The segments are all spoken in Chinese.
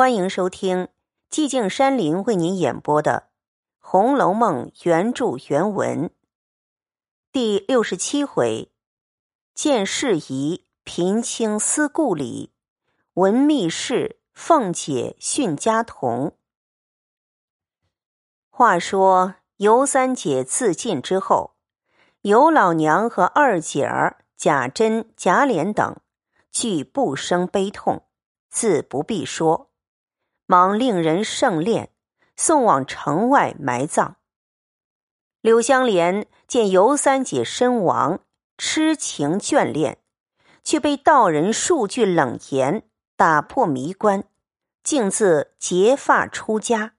欢迎收听寂静山林为您演播的《红楼梦》原著原文第六十七回：见事宜平清思故里，闻密事凤姐训家童。话说尤三姐自尽之后，尤老娘和二姐儿贾珍、贾琏等，俱不生悲痛，自不必说。忙令人盛殓，送往城外埋葬。柳香莲见尤三姐身亡，痴情眷恋，却被道人数句冷言打破迷关，竟自结发出家，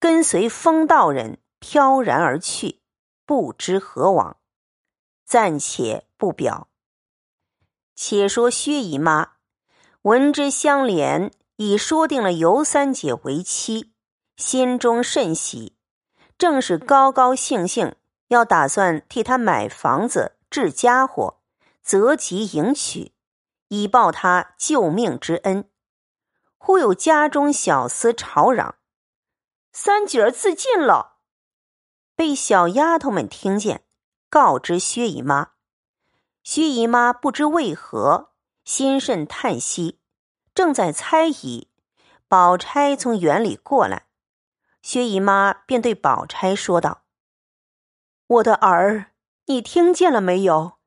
跟随风道人飘然而去，不知何往，暂且不表。且说薛姨妈闻之香莲。已说定了尤三姐为妻，心中甚喜，正是高高兴兴，要打算替她买房子、置家伙，择吉迎娶，以报她救命之恩。忽有家中小厮吵嚷：“三姐儿自尽了！”被小丫头们听见，告知薛姨妈。薛姨妈不知为何，心甚叹息。正在猜疑，宝钗从园里过来，薛姨妈便对宝钗说道：“我的儿，你听见了没有？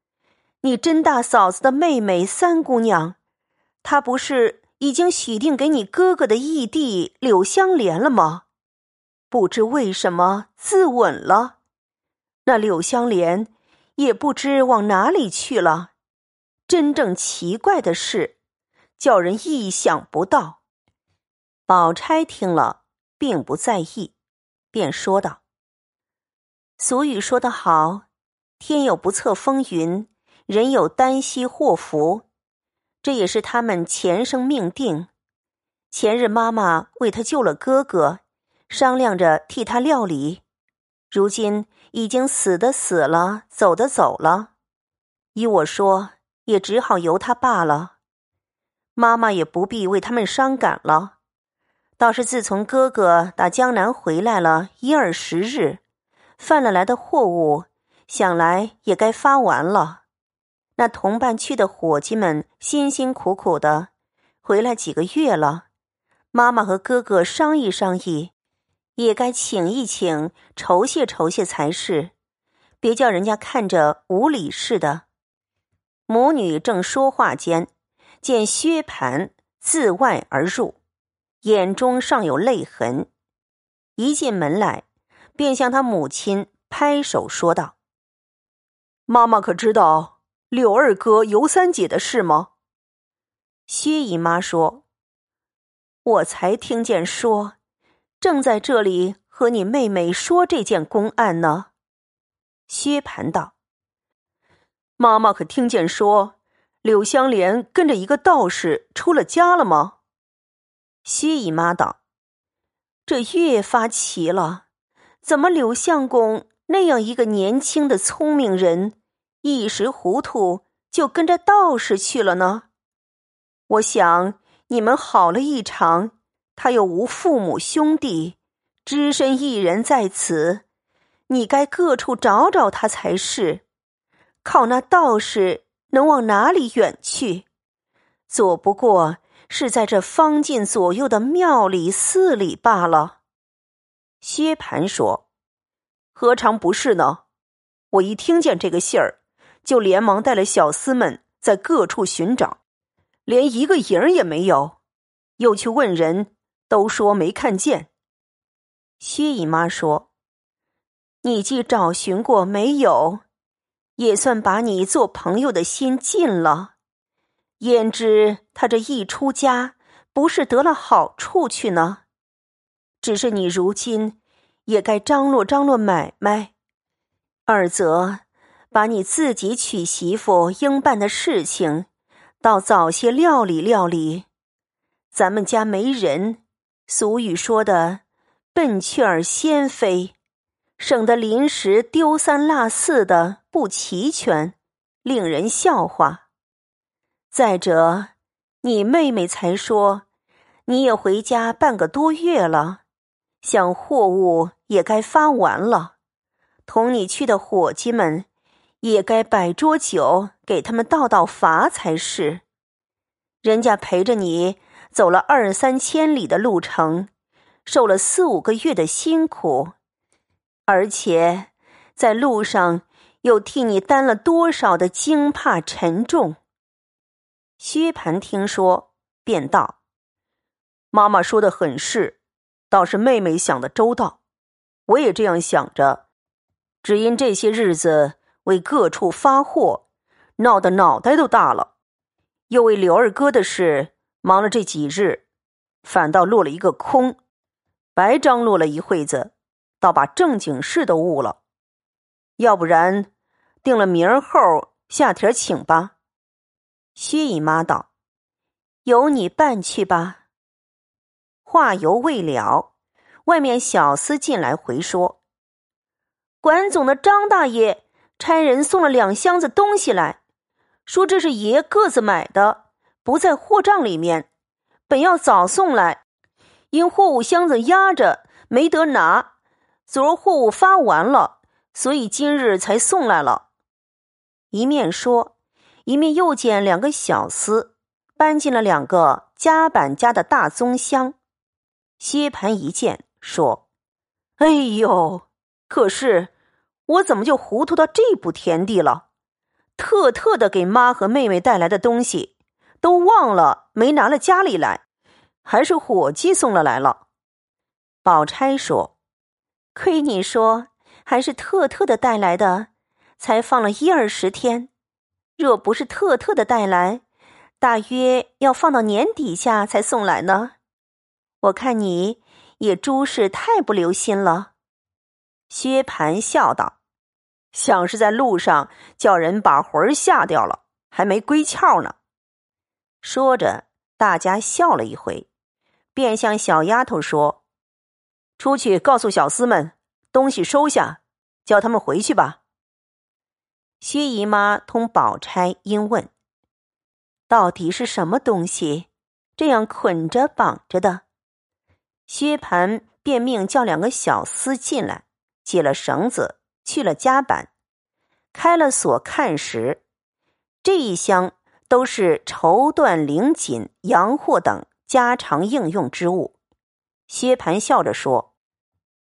你甄大嫂子的妹妹三姑娘，她不是已经许定给你哥哥的义弟柳香莲了吗？不知为什么自刎了，那柳香莲也不知往哪里去了。真正奇怪的是。”叫人意想不到。宝钗听了，并不在意，便说道：“俗语说得好，天有不测风云，人有旦夕祸福，这也是他们前生命定。前日妈妈为他救了哥哥，商量着替他料理，如今已经死的死了，走的走了，依我说，也只好由他罢了。”妈妈也不必为他们伤感了，倒是自从哥哥打江南回来了一二十日，贩了来的货物，想来也该发完了。那同伴去的伙计们辛辛苦苦的，回来几个月了，妈妈和哥哥商议商议，也该请一请，酬谢酬谢才是，别叫人家看着无礼似的。母女正说话间。见薛蟠自外而入，眼中尚有泪痕。一进门来，便向他母亲拍手说道：“妈妈可知道柳二哥、尤三姐的事吗？”薛姨妈说：“我才听见说，正在这里和你妹妹说这件公案呢。”薛蟠道：“妈妈可听见说？”柳香莲跟着一个道士出了家了吗？薛姨妈道：“这越发奇了，怎么柳相公那样一个年轻的聪明人，一时糊涂就跟着道士去了呢？我想你们好了一场，他又无父母兄弟，只身一人在此，你该各处找找他才是。靠那道士。”能往哪里远去？左不过是在这方近左右的庙里寺里罢了。薛蟠说：“何尝不是呢？我一听见这个信儿，就连忙带了小厮们在各处寻找，连一个影儿也没有。又去问人，都说没看见。”薛姨妈说：“你既找寻过没有？”也算把你做朋友的心尽了，焉知他这一出家，不是得了好处去呢？只是你如今也该张罗张罗买卖，二则把你自己娶媳妇应办的事情，倒早些料理料理。咱们家没人，俗语说的“笨雀儿先飞”。省得临时丢三落四的不齐全，令人笑话。再者，你妹妹才说，你也回家半个多月了，想货物也该发完了，同你去的伙计们也该摆桌酒给他们道道罚才是。人家陪着你走了二三千里的路程，受了四五个月的辛苦，而且在路上又替你担了多少的惊怕沉重。薛蟠听说，便道：“妈妈说的很是，倒是妹妹想的周到。我也这样想着，只因这些日子为各处发货，闹得脑袋都大了；又为刘二哥的事忙了这几日，反倒落了一个空，白张罗了一会子，倒把正经事都误了。要不然，定了明儿后下帖请吧。”薛姨妈道：“由你办去吧。”话犹未了，外面小厮进来回说：“管总的张大爷差人送了两箱子东西来，说这是爷个子买的，不在货账里面，本要早送来，因货物箱子压着没得拿，昨儿货物发完了，所以今日才送来了。”一面说。一面又见两个小厮搬进了两个夹板家的大棕箱，薛蟠一见说：“哎呦，可是我怎么就糊涂到这步田地了？特特的给妈和妹妹带来的东西，都忘了没拿了家里来，还是伙计送了来了。”宝钗说：“亏你说还是特特的带来的，才放了一二十天。”若不是特特的带来，大约要放到年底下才送来呢。我看你也诸事太不留心了。薛蟠笑道：“想是在路上叫人把魂吓掉了，还没归窍呢。”说着，大家笑了一回，便向小丫头说：“出去告诉小厮们，东西收下，叫他们回去吧。”薛姨妈同宝钗因问：“到底是什么东西？这样捆着绑着的？”薛蟠便命叫两个小厮进来，解了绳子，去了夹板，开了锁，看时，这一箱都是绸缎、绫锦、洋货等家常应用之物。薛蟠笑着说：“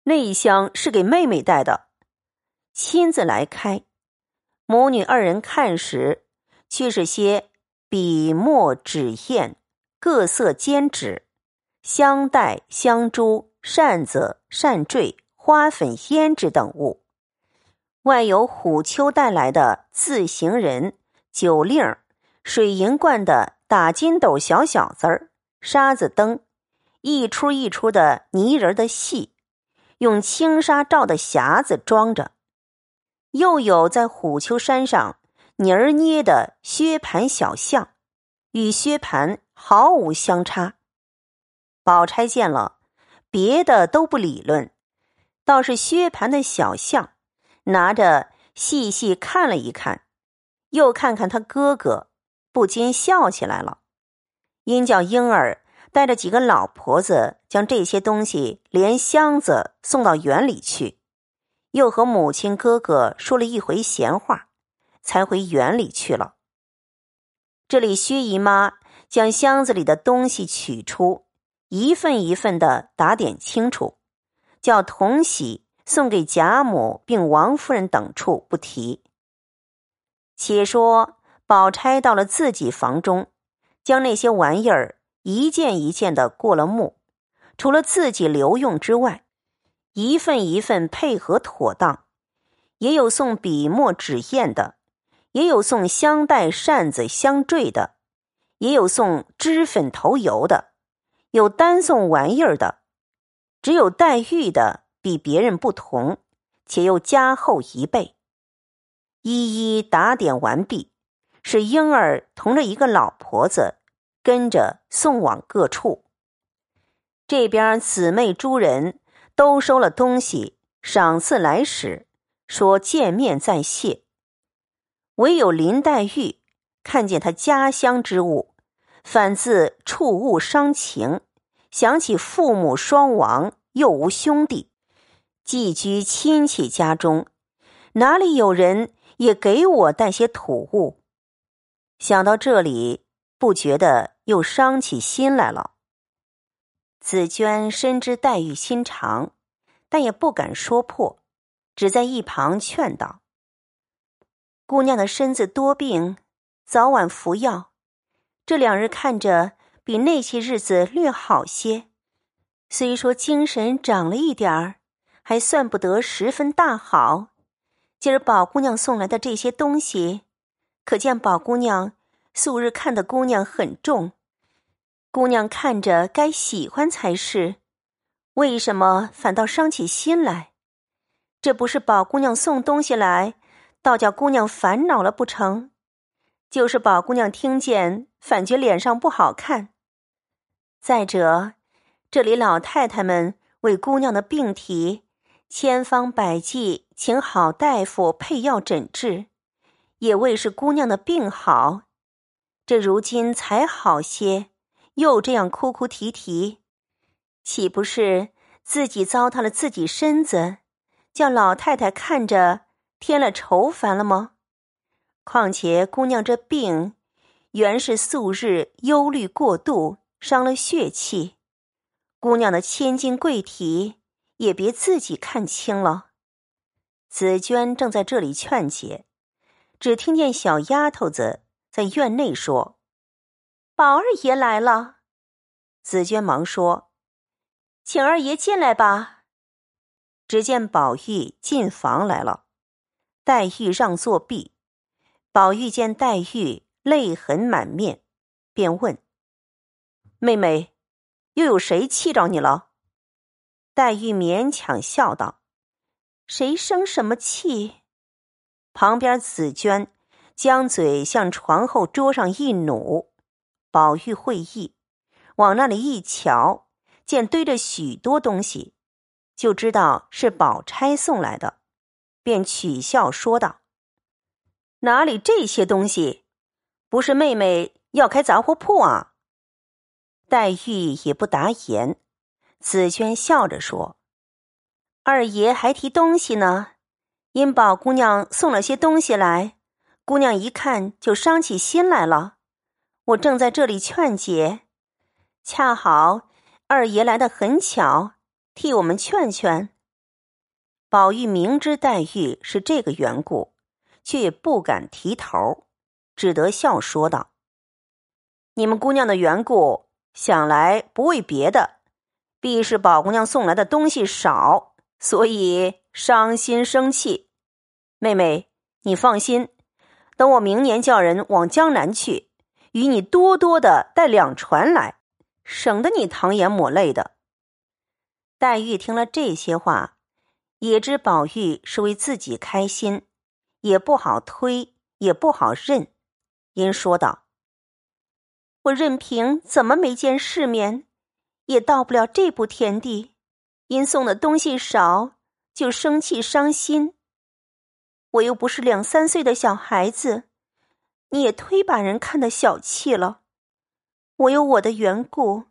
那一箱是给妹妹带的，亲自来开。”母女二人看时，却是些笔墨纸砚、各色笺纸、香袋、香珠、扇子、扇坠、花粉、胭脂等物，外有虎丘带来的字行人、酒令、水银罐的打金斗小小子儿、沙子灯，一出一出的泥人的戏，用轻纱罩的匣子装着。又有在虎丘山上泥儿捏的薛蟠小象，与薛蟠毫无相差。宝钗见了，别的都不理论，倒是薛蟠的小象，拿着细细看了一看，又看看他哥哥，不禁笑起来了。因叫莺儿带着几个老婆子，将这些东西连箱子送到园里去。又和母亲、哥哥说了一回闲话，才回园里去了。这里薛姨妈将箱子里的东西取出，一份一份的打点清楚，叫同喜送给贾母并王夫人等处不提。且说宝钗到了自己房中，将那些玩意儿一件一件的过了目，除了自己留用之外。一份一份配合妥当，也有送笔墨纸砚的，也有送香袋扇子香坠的，也有送脂粉头油的，有单送玩意儿的，只有黛玉的比别人不同，且又加厚一倍。一一打点完毕，是婴儿同着一个老婆子跟着送往各处。这边姊妹诸人。都收了东西，赏赐来使，说见面再谢。唯有林黛玉看见他家乡之物，反自触物伤情，想起父母双亡，又无兄弟，寄居亲戚家中，哪里有人也给我带些土物？想到这里，不觉得又伤起心来了。紫娟深知黛玉心肠，但也不敢说破，只在一旁劝道：“姑娘的身子多病，早晚服药。这两日看着比那些日子略好些，虽说精神长了一点儿，还算不得十分大好。今儿宝姑娘送来的这些东西。”可见宝姑娘素日看的姑娘很重，姑娘看着该喜欢才是，为什么反倒伤起心来？这不是宝姑娘送东西来，倒叫姑娘烦恼了不成？就是宝姑娘听见，反觉脸上不好看。再者，这里老太太们为姑娘的病体，千方百计请好大夫配药诊治。也为是姑娘的病好，这如今才好些，又这样哭哭啼啼，岂不是自己糟蹋了自己身子，叫老太太看着添了愁烦了吗？况且姑娘这病，原是素日忧虑过度，伤了血气，姑娘的千金贵体也别自己看清了。紫娟正在这里劝解。只听见小丫头子在院内说：“宝二爷来了。”紫娟忙说：“请二爷进来吧。”只见宝玉进房来了，黛玉让座毕。宝玉见黛玉泪痕满面，便问：“妹妹，又有谁气着你了？”黛玉勉强笑道：“谁生什么气？”旁边紫娟将嘴向床后桌上一努，宝玉会意，往那里一瞧，见堆着许多东西，就知道是宝钗送来的，便取笑说道：“哪里这些东西？不是妹妹要开杂货铺啊？”黛玉也不答言，紫娟笑着说：“二爷还提东西呢。”因宝姑娘送了些东西来，姑娘一看就伤起心来了。我正在这里劝解，恰好二爷来的很巧，替我们劝劝。宝玉明知黛玉是这个缘故，却也不敢提头，只得笑说道：“你们姑娘的缘故，想来不为别的，必是宝姑娘送来的东西少，所以伤心生气。”妹妹，你放心，等我明年叫人往江南去，与你多多的带两船来，省得你淌眼抹泪的。黛玉听了这些话，也知宝玉是为自己开心，也不好推，也不好认，因说道：“我任凭怎么没见世面，也到不了这步田地，因送的东西少，就生气伤心。”我又不是两三岁的小孩子，你也忒把人看得小气了。我有我的缘故，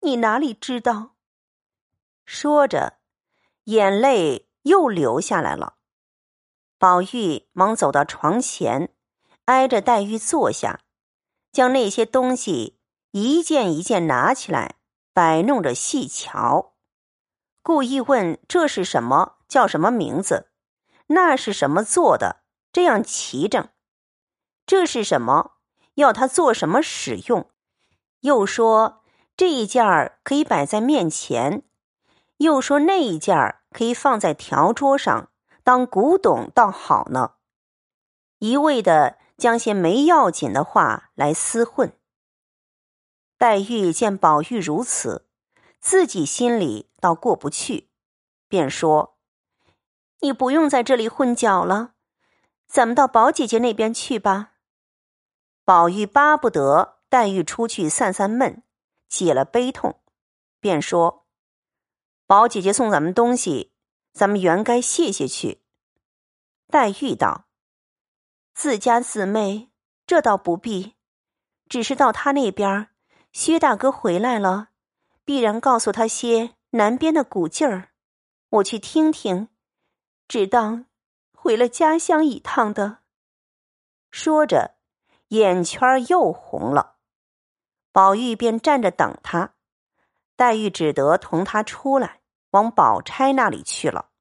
你哪里知道？说着，眼泪又流下来了。宝玉忙走到床前，挨着黛玉坐下，将那些东西一件一件拿起来，摆弄着细瞧，故意问这是什么，叫什么名字。那是什么做的？这样齐整。这是什么？要他做什么使用？又说这一件儿可以摆在面前，又说那一件儿可以放在条桌上当古董，倒好呢。一味的将些没要紧的话来厮混。黛玉见宝玉如此，自己心里倒过不去，便说。你不用在这里混搅了，咱们到宝姐姐那边去吧。宝玉巴不得黛玉出去散散闷，解了悲痛，便说：“宝姐姐送咱们东西，咱们原该谢谢去。”黛玉道：“自家姊妹，这倒不必，只是到他那边，薛大哥回来了，必然告诉他些南边的古劲儿，我去听听，只当回了家乡一趟的。说着，眼圈又红了。宝玉便站着等他，黛玉只得同他出来，往宝钗那里去了。